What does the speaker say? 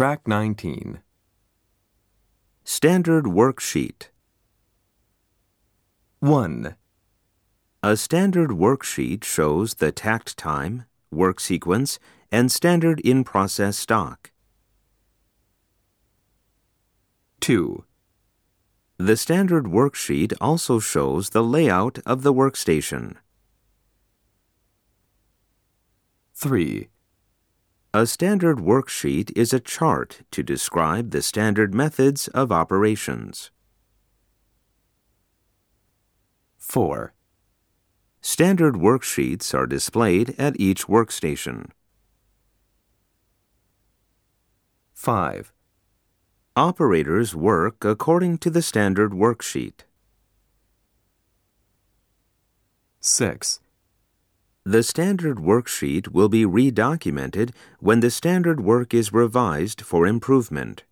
Track 19. Standard Worksheet 1, A standard worksheet shows the tact time, work sequence, and standard in process stock. 2, The standard worksheet also shows the layout of the workstation. 3, A standard worksheet is a chart to describe the standard methods of operations. 4, Standard worksheets are displayed at each workstation. 5, Operators work according to the standard worksheet. 6, The standard worksheet will be redocumented when the standard work is revised for improvement.